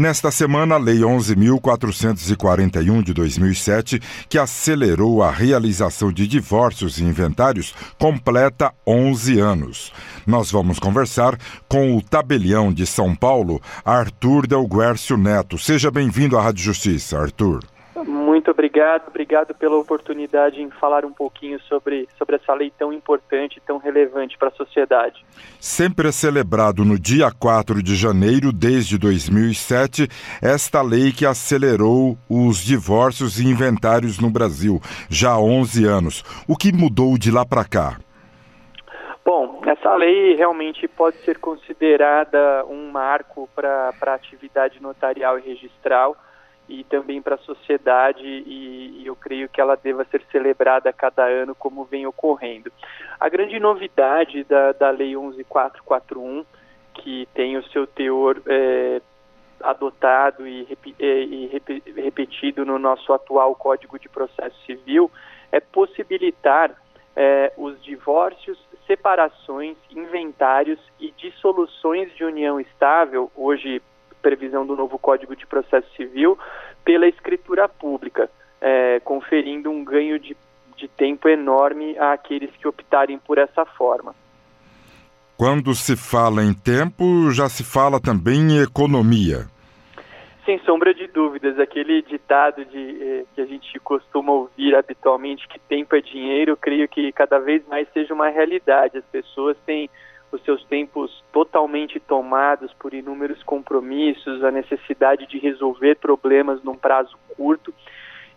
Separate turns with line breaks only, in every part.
Nesta semana, a Lei 11.441 de 2007, que acelerou a realização de divórcios e inventários, completa 11 anos. Nós vamos conversar com o tabelião de São Paulo, Arthur Del Guercio Neto. Seja bem-vindo à Rádio Justiça, Arthur.
Muito obrigado, obrigado pela oportunidade em falar um pouquinho sobre, sobre essa lei tão importante, tão relevante para a sociedade.
Sempre é celebrado no dia 4 de janeiro, desde 2007, esta lei que acelerou os divórcios e inventários no Brasil, já há 11 anos. O que mudou de lá para cá?
Bom, essa lei realmente pode ser considerada um marco para a atividade notarial e registral e também para a sociedade e, e, eu creio que ela deva ser celebrada a cada ano como vem ocorrendo. A grande novidade da, da Lei 11441, que tem o seu teor é, adotado e, é, e, repetido no nosso atual Código de Processo Civil, é possibilitar é, os divórcios, separações, inventários e dissoluções de união estável, hoje previsão do novo Código de Processo Civil, pela escritura pública, é, conferindo um ganho de, de tempo enorme àqueles que optarem por essa forma.
Quando se fala em tempo, já se fala também em economia.
Sem sombra de dúvidas, aquele ditado de, eh, que a gente costuma ouvir habitualmente, que tempo é dinheiro, creio que cada vez mais seja uma realidade. As pessoas têm os seus tempos totalmente tomados por inúmeros compromissos, a necessidade de resolver problemas num prazo curto.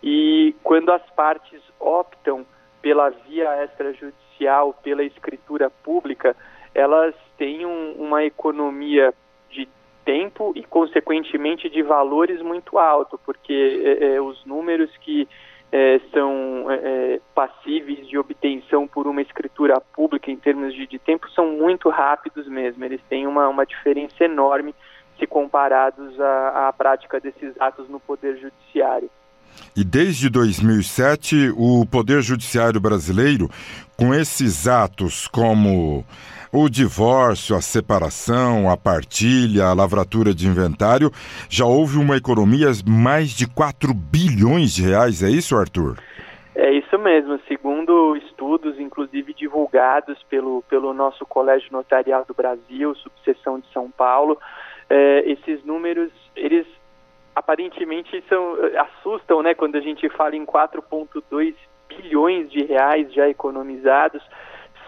E quando as partes optam pela via extrajudicial, pela escritura pública, elas têm um, uma economia de tempo e, consequentemente, de valores muito alto, porque é, é, os números que é, são é, é, passíveis de obtenção por uma escritura pública em termos de, de, tempo são muito rápidos mesmo. Eles têm uma, uma diferença enorme se comparados à, à prática desses atos no Poder Judiciário.
E desde 2007, o Poder Judiciário brasileiro, com esses atos como o divórcio, a separação, a partilha, a lavratura de inventário, já houve uma economia mais de 4 bilhões de reais, é isso, Arthur?
É isso mesmo, segundo estudos, inclusive divulgados pelo, pelo nosso Colégio Notarial do Brasil, subseção de São Paulo, é, esses números, eles aparentemente são, assustam, né, quando a gente fala em 4,2 bilhões de reais já economizados,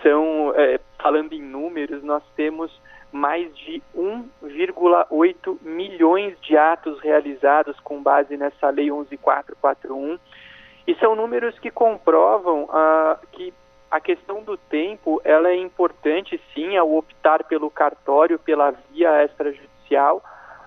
são, é, falando em números, nós temos mais de 1,8 milhões de atos realizados com base nessa Lei 11441. E são números que comprovam ah, que a questão do tempo ela é importante sim ao optar pelo cartório, pela via extrajudicial,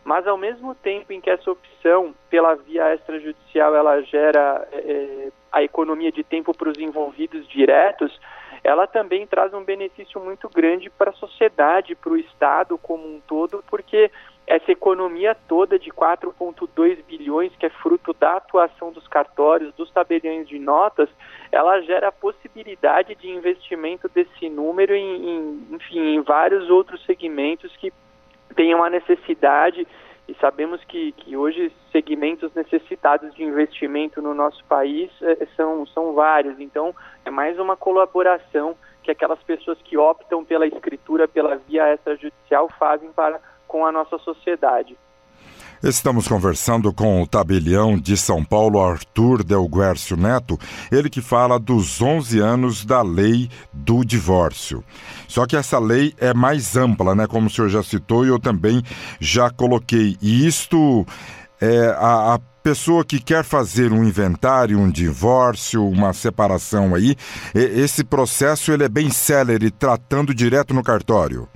mas ao mesmo tempo em que essa opção pela via extrajudicial ela gera é, a economia de tempo para os envolvidos diretos, ela também traz um benefício muito grande para a sociedade, para o Estado como um todo, porque essa economia toda de 4,2 bilhões, que é fruto da atuação dos cartórios, dos tabeliões de notas, ela gera a possibilidade de investimento desse número em, em enfim, em vários outros segmentos que tenham a necessidade e sabemos que, que hoje segmentos necessitados de investimento no nosso país eh, são, são vários. Então, é mais uma colaboração que aquelas pessoas que optam pela escritura, pela via extrajudicial, fazem para com a nossa sociedade.
Estamos conversando com o tabelião de São Paulo, Arthur Delguércio Neto, ele que fala dos 11 anos da lei do divórcio. Só que essa lei é mais ampla, né? Como o senhor já citou e eu também já coloquei. E isto é a, a pessoa que quer fazer um inventário, um divórcio, uma separação aí, esse processo ele é bem célere, tratando direto no cartório.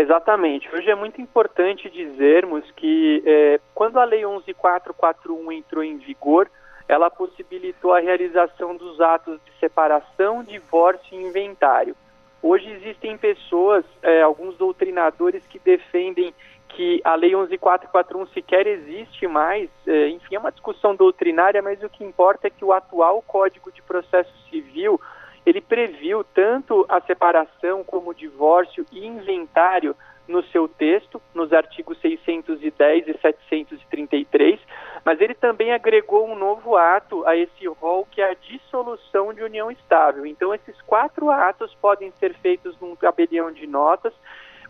Exatamente. Hoje é muito importante dizermos que é, quando a Lei 11441 entrou em vigor, ela possibilitou a realização dos atos de separação, divórcio e inventário. Hoje existem pessoas, é, alguns doutrinadores que defendem que a Lei 11441 sequer existe mais. É, enfim, é uma discussão doutrinária, mas o que importa é que o atual Código de Processo Civil ele previu tanto a separação como o divórcio e inventário no seu texto, nos artigos 610 e 733, mas ele também agregou um novo ato a esse rol que é a dissolução de união estável. Então, esses quatro atos podem ser feitos num tabelião de notas.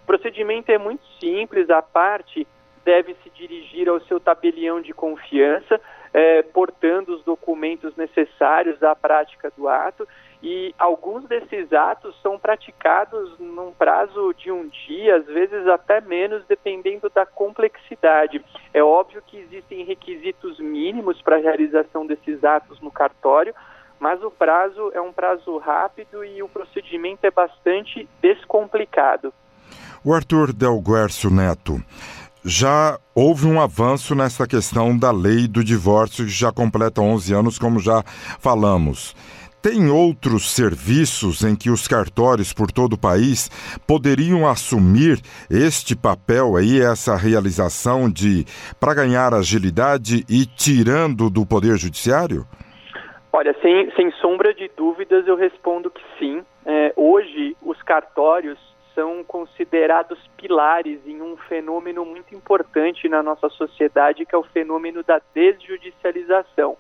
O procedimento é muito simples, a parte deve se dirigir ao seu tabelião de confiança, eh, portando os documentos necessários à prática do ato e alguns desses atos são praticados num prazo de um dia, às vezes até menos, dependendo da complexidade. É óbvio que existem requisitos mínimos para a realização desses atos no cartório, mas o prazo é um prazo rápido e o procedimento é bastante descomplicado.
O Arthur Del Guercio Neto, já houve um avanço nessa questão da lei do divórcio, que já completa 11 anos, como já falamos. Tem outros serviços em que os cartórios por todo o país poderiam assumir este papel aí, essa realização de para ganhar agilidade e tirando do poder judiciário?
Olha, sem, sem sombra de dúvidas, eu respondo que sim. É, hoje, os cartórios são considerados pilares em um fenômeno muito importante na nossa sociedade, que é o fenômeno da desjudicialização.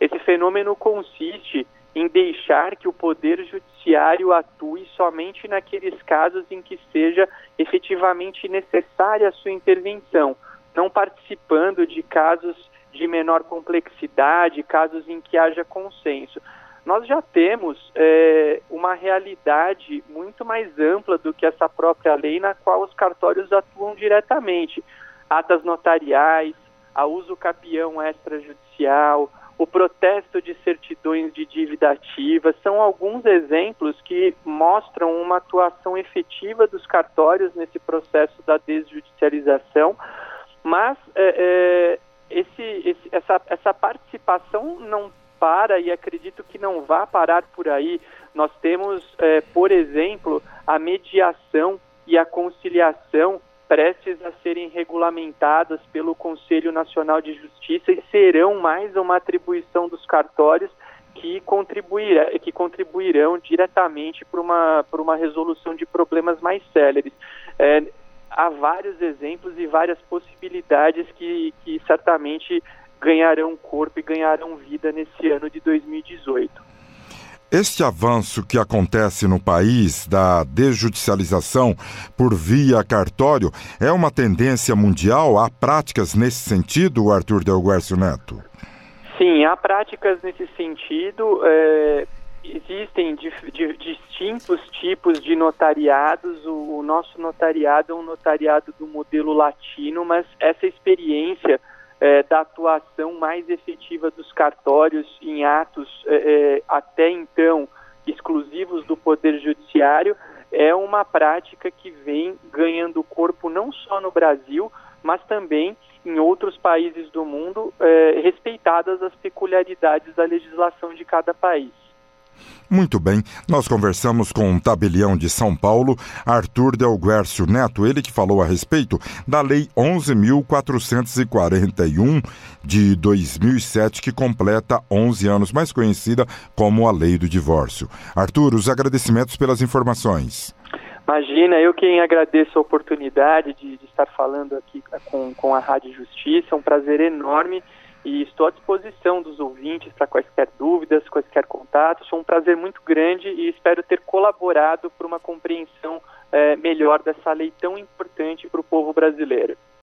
Esse fenômeno consiste em deixar que o Poder Judiciário atue somente naqueles casos em que seja efetivamente necessária a sua intervenção, não participando de casos de menor complexidade, casos em que haja consenso. Nós já temos é, uma realidade muito mais ampla do que essa própria lei, na qual os cartórios atuam diretamente. Atas notariais, a uso capião extrajudicial, o protesto de certidões de dívida ativa, são alguns exemplos que mostram uma atuação efetiva dos cartórios nesse processo da desjudicialização, mas é, é, esse, esse, essa, essa participação não para e acredito que não vá parar por aí. Nós temos, é, por exemplo, a mediação e a conciliação prestes a serem regulamentadas pelo Conselho Nacional de Justiça e serão mais uma atribuição dos cartórios que, contribuirá, que contribuirão diretamente para uma, para uma resolução de problemas mais céleres. É, há vários exemplos e várias possibilidades que, que certamente ganharão corpo e ganharão vida nesse ano de 2018.
Este avanço que acontece no país da desjudicialização por via cartório é uma tendência mundial? Há práticas nesse sentido, Arthur Del Guercio Neto?
Sim, há práticas nesse sentido. É, existem di, di, distintos tipos de notariados. O, o nosso notariado é um notariado do modelo latino, mas essa experiência é, da atuação mais efetiva dos cartórios em atos é, é, até então exclusivos do Poder Judiciário é uma prática que vem ganhando corpo não só no Brasil, mas também em outros países do mundo, é, respeitadas as peculiaridades da legislação de cada país.
Muito bem, nós conversamos com um tabelião de São Paulo, Arthur Del Guercio Neto, ele que falou a respeito da Lei 11.441 de 2007, que completa 11 anos, mais conhecida como a Lei do Divórcio. Arthur, os agradecimentos pelas informações.
Imagina, eu quem agradeço a oportunidade de, de estar falando aqui com, com a Rádio Justiça, é um prazer enorme e estou à disposição dos ouvintes para quaisquer dúvidas, quaisquer contatos. Foi um prazer muito grande e espero ter colaborado para uma compreensão eh, melhor dessa lei tão importante para o povo brasileiro.